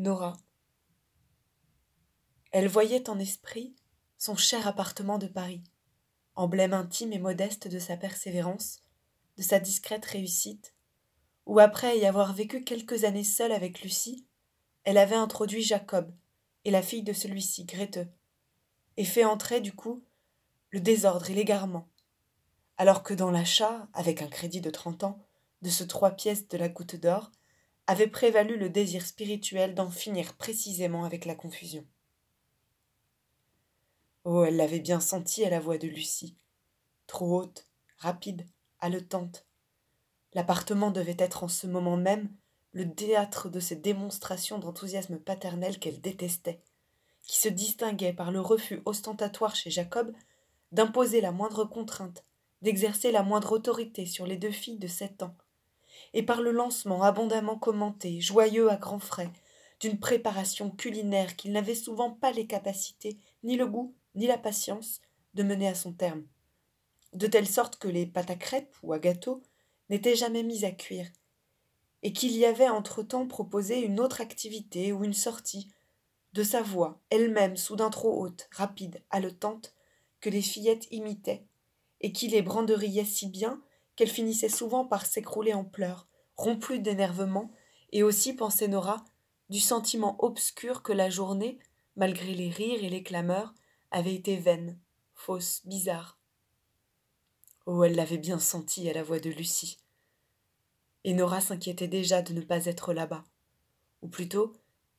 Nora. Elle voyait en esprit son cher appartement de Paris, emblème intime et modeste de sa persévérance, de sa discrète réussite, où après y avoir vécu quelques années seule avec Lucie, elle avait introduit Jacob et la fille de celui-ci, Grete, et fait entrer du coup le désordre et l'égarement, alors que dans l'achat, avec un crédit de trente ans, de ce trois pièces de la goutte d'or, avait prévalu le désir spirituel d'en finir précisément avec la confusion. Oh, elle l'avait bien senti à la voix de Lucie, trop haute, rapide, haletante. L'appartement devait être en ce moment même le théâtre de ces démonstrations d'enthousiasme paternel qu'elle détestait, qui se distinguaient par le refus ostentatoire chez Jacob d'imposer la moindre contrainte, d'exercer la moindre autorité sur les deux filles de sept ans, et par le lancement abondamment commenté, joyeux à grands frais, d'une préparation culinaire qu'il n'avait souvent pas les capacités, ni le goût, ni la patience de mener à son terme, de telle sorte que les pâtes à crêpes ou à gâteau n'étaient jamais mises à cuire, et qu'il y avait entre-temps proposé une autre activité ou une sortie, de sa voix, elle-même soudain trop haute, rapide, haletante, que les fillettes imitaient, et qui les branderillaient si bien qu'elles finissaient souvent par s'écrouler en pleurs, rompues d'énervement, et aussi, pensait Nora, du sentiment obscur que la journée, malgré les rires et les clameurs, avait été vaine, fausse, bizarre. Oh, elle l'avait bien senti à la voix de Lucie. Et Nora s'inquiétait déjà de ne pas être là-bas. Ou plutôt,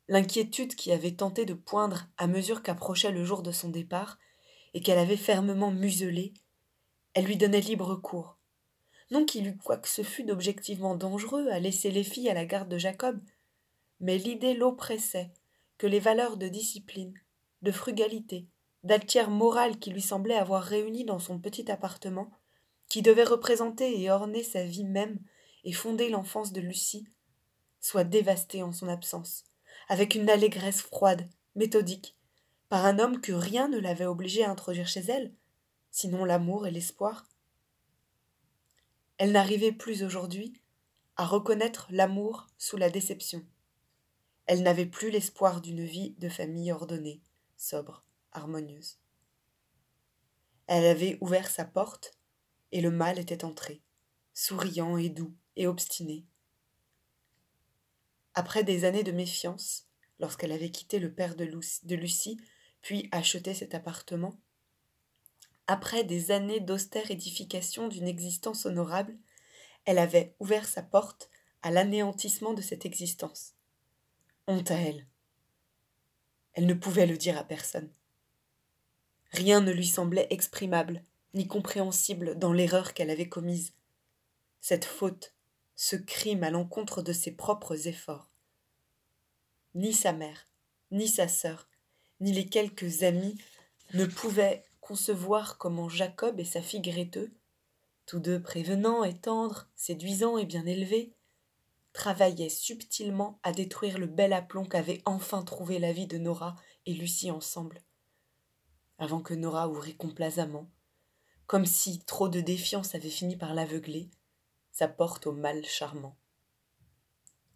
l'inquiétude qui avait tenté de poindre à mesure qu'approchait le jour de son départ, et qu'elle avait fermement muselé, elle lui donnait libre cours. Non qu'il eût quoi que ce fût d'objectivement dangereux à laisser les filles à la garde de Jacob, mais l'idée l'oppressait que les valeurs de discipline, de frugalité, d'altière morale qui lui semblait avoir réuni dans son petit appartement, qui devait représenter et orner sa vie même et fonder l'enfance de Lucie, soit dévastée en son absence, avec une allégresse froide, méthodique, par un homme que rien ne l'avait obligée à introduire chez elle, sinon l'amour et l'espoir. Elle n'arrivait plus aujourd'hui à reconnaître l'amour sous la déception. Elle n'avait plus l'espoir d'une vie de famille ordonnée, sobre, harmonieuse. Elle avait ouvert sa porte, et le mal était entré, souriant et doux et obstiné. Après des années de méfiance, lorsqu'elle avait quitté le père de, Lucie, puis acheté cet appartement, après des années d'austère édification d'une existence honorable, elle avait ouvert sa porte à l'anéantissement de cette existence. Honte à elle. Elle ne pouvait le dire à personne. Rien ne lui semblait exprimable, ni compréhensible dans l'erreur qu'elle avait commise. Cette faute, ce crime à l'encontre de ses propres efforts. Ni sa mère, ni sa sœur, ni les quelques amis ne pouvaient concevoir comment Jacob et sa fille Gréteux, tous deux prévenants et tendres, séduisants et bien élevés, travaillaient subtilement à détruire le bel aplomb qu'avait enfin trouvé la vie de Nora et Lucie ensemble avant que Nora ouvrit complaisamment, comme si trop de défiance avait fini par l'aveugler, sa porte au mal charmant.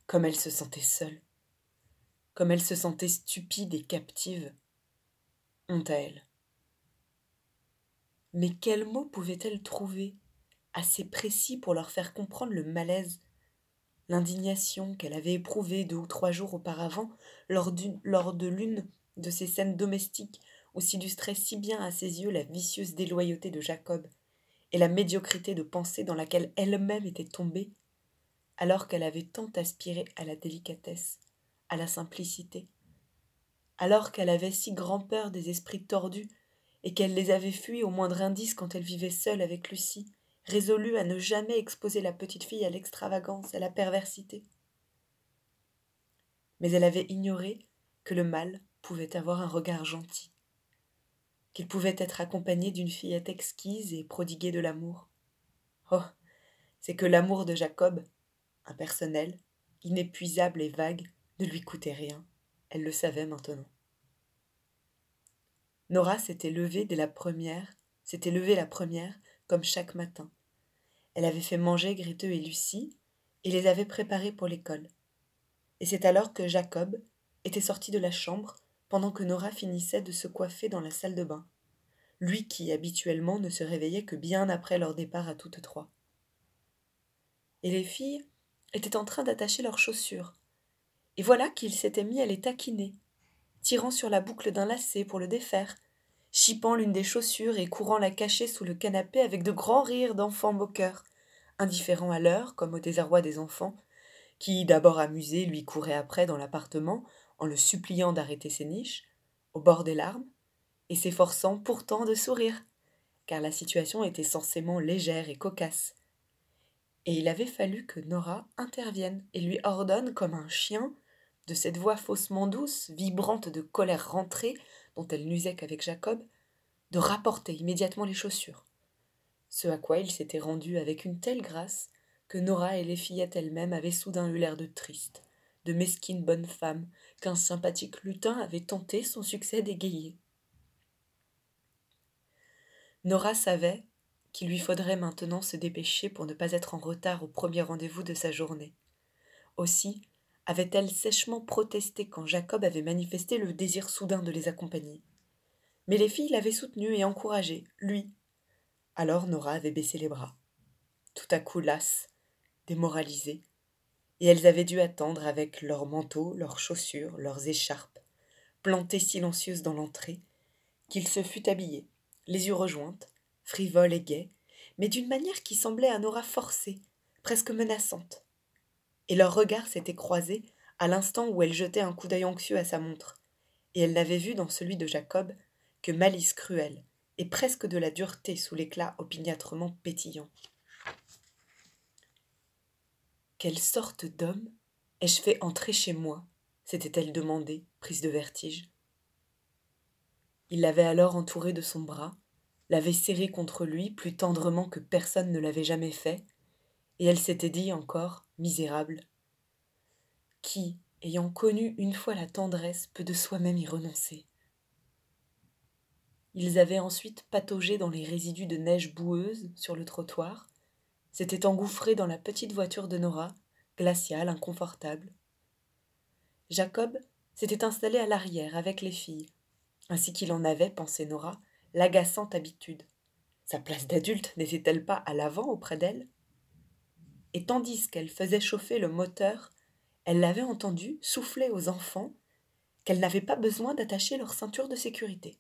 Comme elle se sentait seule, comme elle se sentait stupide et captive, honte à elle. Mais quels mots pouvait-elle trouver assez précis pour leur faire comprendre le malaise, l'indignation qu'elle avait éprouvée deux ou trois jours auparavant lors, lors de l'une de ces scènes domestiques où s'illustrait si bien à ses yeux la vicieuse déloyauté de Jacob et la médiocrité de pensée dans laquelle elle-même était tombée, alors qu'elle avait tant aspiré à la délicatesse, à la simplicité, alors qu'elle avait si grand-peur des esprits tordus et qu'elle les avait fuis au moindre indice quand elle vivait seule avec Lucie, résolue à ne jamais exposer la petite fille à l'extravagance, à la perversité. Mais elle avait ignoré que le mal pouvait avoir un regard gentil, qu'il pouvait être accompagné d'une fillette exquise et prodiguée de l'amour. Oh. C'est que l'amour de Jacob, impersonnel, inépuisable et vague, ne lui coûtait rien. Elle le savait maintenant. Nora s'était levée dès la première, s'était levée la première, comme chaque matin. Elle avait fait manger Griteux et Lucie, et les avait préparés pour l'école. Et c'est alors que Jacob, était sorti de la chambre pendant que Nora finissait de se coiffer dans la salle de bain, lui qui habituellement ne se réveillait que bien après leur départ à toutes trois. Et les filles étaient en train d'attacher leurs chaussures, et voilà qu'il s'était mis à les taquiner, tirant sur la boucle d'un lacet pour le défaire, chipant l'une des chaussures et courant la cacher sous le canapé avec de grands rires d'enfants moqueurs, indifférents à l'heure comme au désarroi des enfants, qui, d'abord amusés, lui couraient après dans l'appartement en le suppliant d'arrêter ses niches, au bord des larmes, et s'efforçant pourtant de sourire, car la situation était censément légère et cocasse. Et il avait fallu que Nora intervienne et lui ordonne comme un chien de cette voix faussement douce, vibrante de colère rentrée, dont elle n'usait qu'avec Jacob, de rapporter immédiatement les chaussures. Ce à quoi il s'était rendu avec une telle grâce que Nora et les fillettes elles-mêmes avaient soudain eu l'air de tristes, de mesquines bonnes femmes, qu'un sympathique lutin avait tenté son succès d'égayer. Nora savait qu'il lui faudrait maintenant se dépêcher pour ne pas être en retard au premier rendez-vous de sa journée. Aussi, avait-elle sèchement protesté quand Jacob avait manifesté le désir soudain de les accompagner. Mais les filles l'avaient soutenu et encouragé, lui. Alors Nora avait baissé les bras. Tout à coup lasse, démoralisée, et elles avaient dû attendre avec leurs manteaux, leurs chaussures, leurs écharpes, plantées silencieuses dans l'entrée, qu'il se fût habillé, les yeux rejointes, frivole et gai, mais d'une manière qui semblait à Nora forcée, presque menaçante et leurs regards s'étaient croisés à l'instant où elle jetait un coup d'œil anxieux à sa montre, et elle n'avait vu dans celui de Jacob que malice cruelle et presque de la dureté sous l'éclat opiniâtrement pétillant. Quelle sorte d'homme ai-je fait entrer chez moi? s'était-elle demandé, prise de vertige. Il l'avait alors entourée de son bras, l'avait serrée contre lui plus tendrement que personne ne l'avait jamais fait, et elle s'était dit encore, misérable, qui, ayant connu une fois la tendresse, peut de soi-même y renoncer? Ils avaient ensuite pataugé dans les résidus de neige boueuse sur le trottoir, s'étaient engouffrés dans la petite voiture de Nora, glaciale, inconfortable. Jacob s'était installé à l'arrière avec les filles, ainsi qu'il en avait, pensait Nora, l'agaçante habitude. Sa place d'adulte n'était-elle pas à l'avant auprès d'elle? Et tandis qu'elle faisait chauffer le moteur, elle l'avait entendu souffler aux enfants qu'elle n'avait pas besoin d'attacher leur ceinture de sécurité.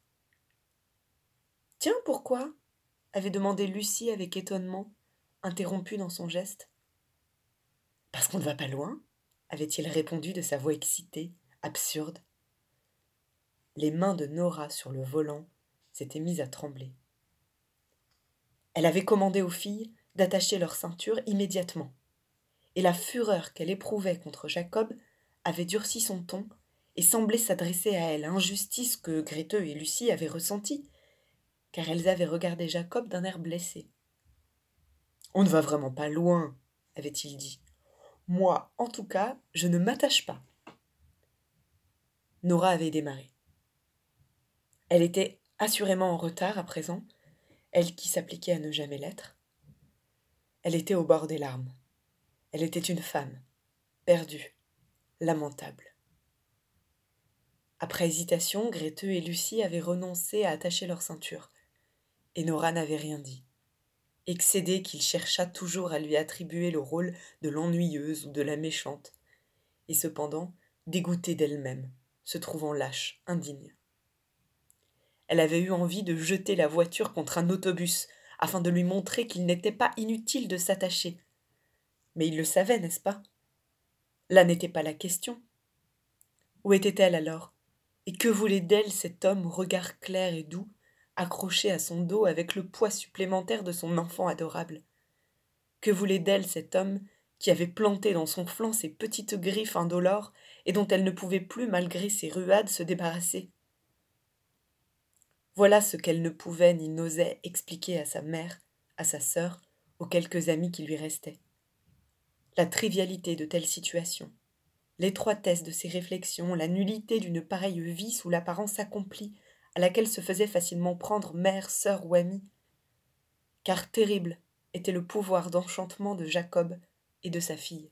Tiens, pourquoi? avait demandé Lucie avec étonnement, interrompue dans son geste. Parce qu'on ne va pas loin avait-il répondu de sa voix excitée, absurde. Les mains de Nora sur le volant s'étaient mises à trembler. Elle avait commandé aux filles d'attacher leur ceinture immédiatement. Et la fureur qu'elle éprouvait contre Jacob avait durci son ton et semblait s'adresser à elle, injustice que Gréteux et Lucie avaient ressentie, car elles avaient regardé Jacob d'un air blessé. On ne va vraiment pas loin, avait-il dit. Moi, en tout cas, je ne m'attache pas. Nora avait démarré. Elle était assurément en retard à présent, elle qui s'appliquait à ne jamais l'être. Elle était au bord des larmes. Elle était une femme, perdue, lamentable. Après hésitation, Gréteux et Lucie avaient renoncé à attacher leur ceinture, et Nora n'avait rien dit. Excédé qu'il chercha toujours à lui attribuer le rôle de l'ennuyeuse ou de la méchante, et cependant dégoûtée d'elle-même, se trouvant lâche, indigne. Elle avait eu envie de jeter la voiture contre un autobus, afin de lui montrer qu'il n'était pas inutile de s'attacher. Mais il le savait, n'est-ce pas? Là n'était pas la question. Où était-elle alors? Et que voulait d'elle cet homme au regard clair et doux, accroché à son dos avec le poids supplémentaire de son enfant adorable? Que voulait d'elle cet homme qui avait planté dans son flanc ses petites griffes indolores et dont elle ne pouvait plus, malgré ses ruades, se débarrasser? Voilà ce qu'elle ne pouvait ni n'osait expliquer à sa mère, à sa sœur, aux quelques amis qui lui restaient. La trivialité de telles situations, l'étroitesse de ses réflexions, la nullité d'une pareille vie sous l'apparence accomplie à laquelle se faisait facilement prendre mère, sœur ou amie. Car terrible était le pouvoir d'enchantement de Jacob et de sa fille.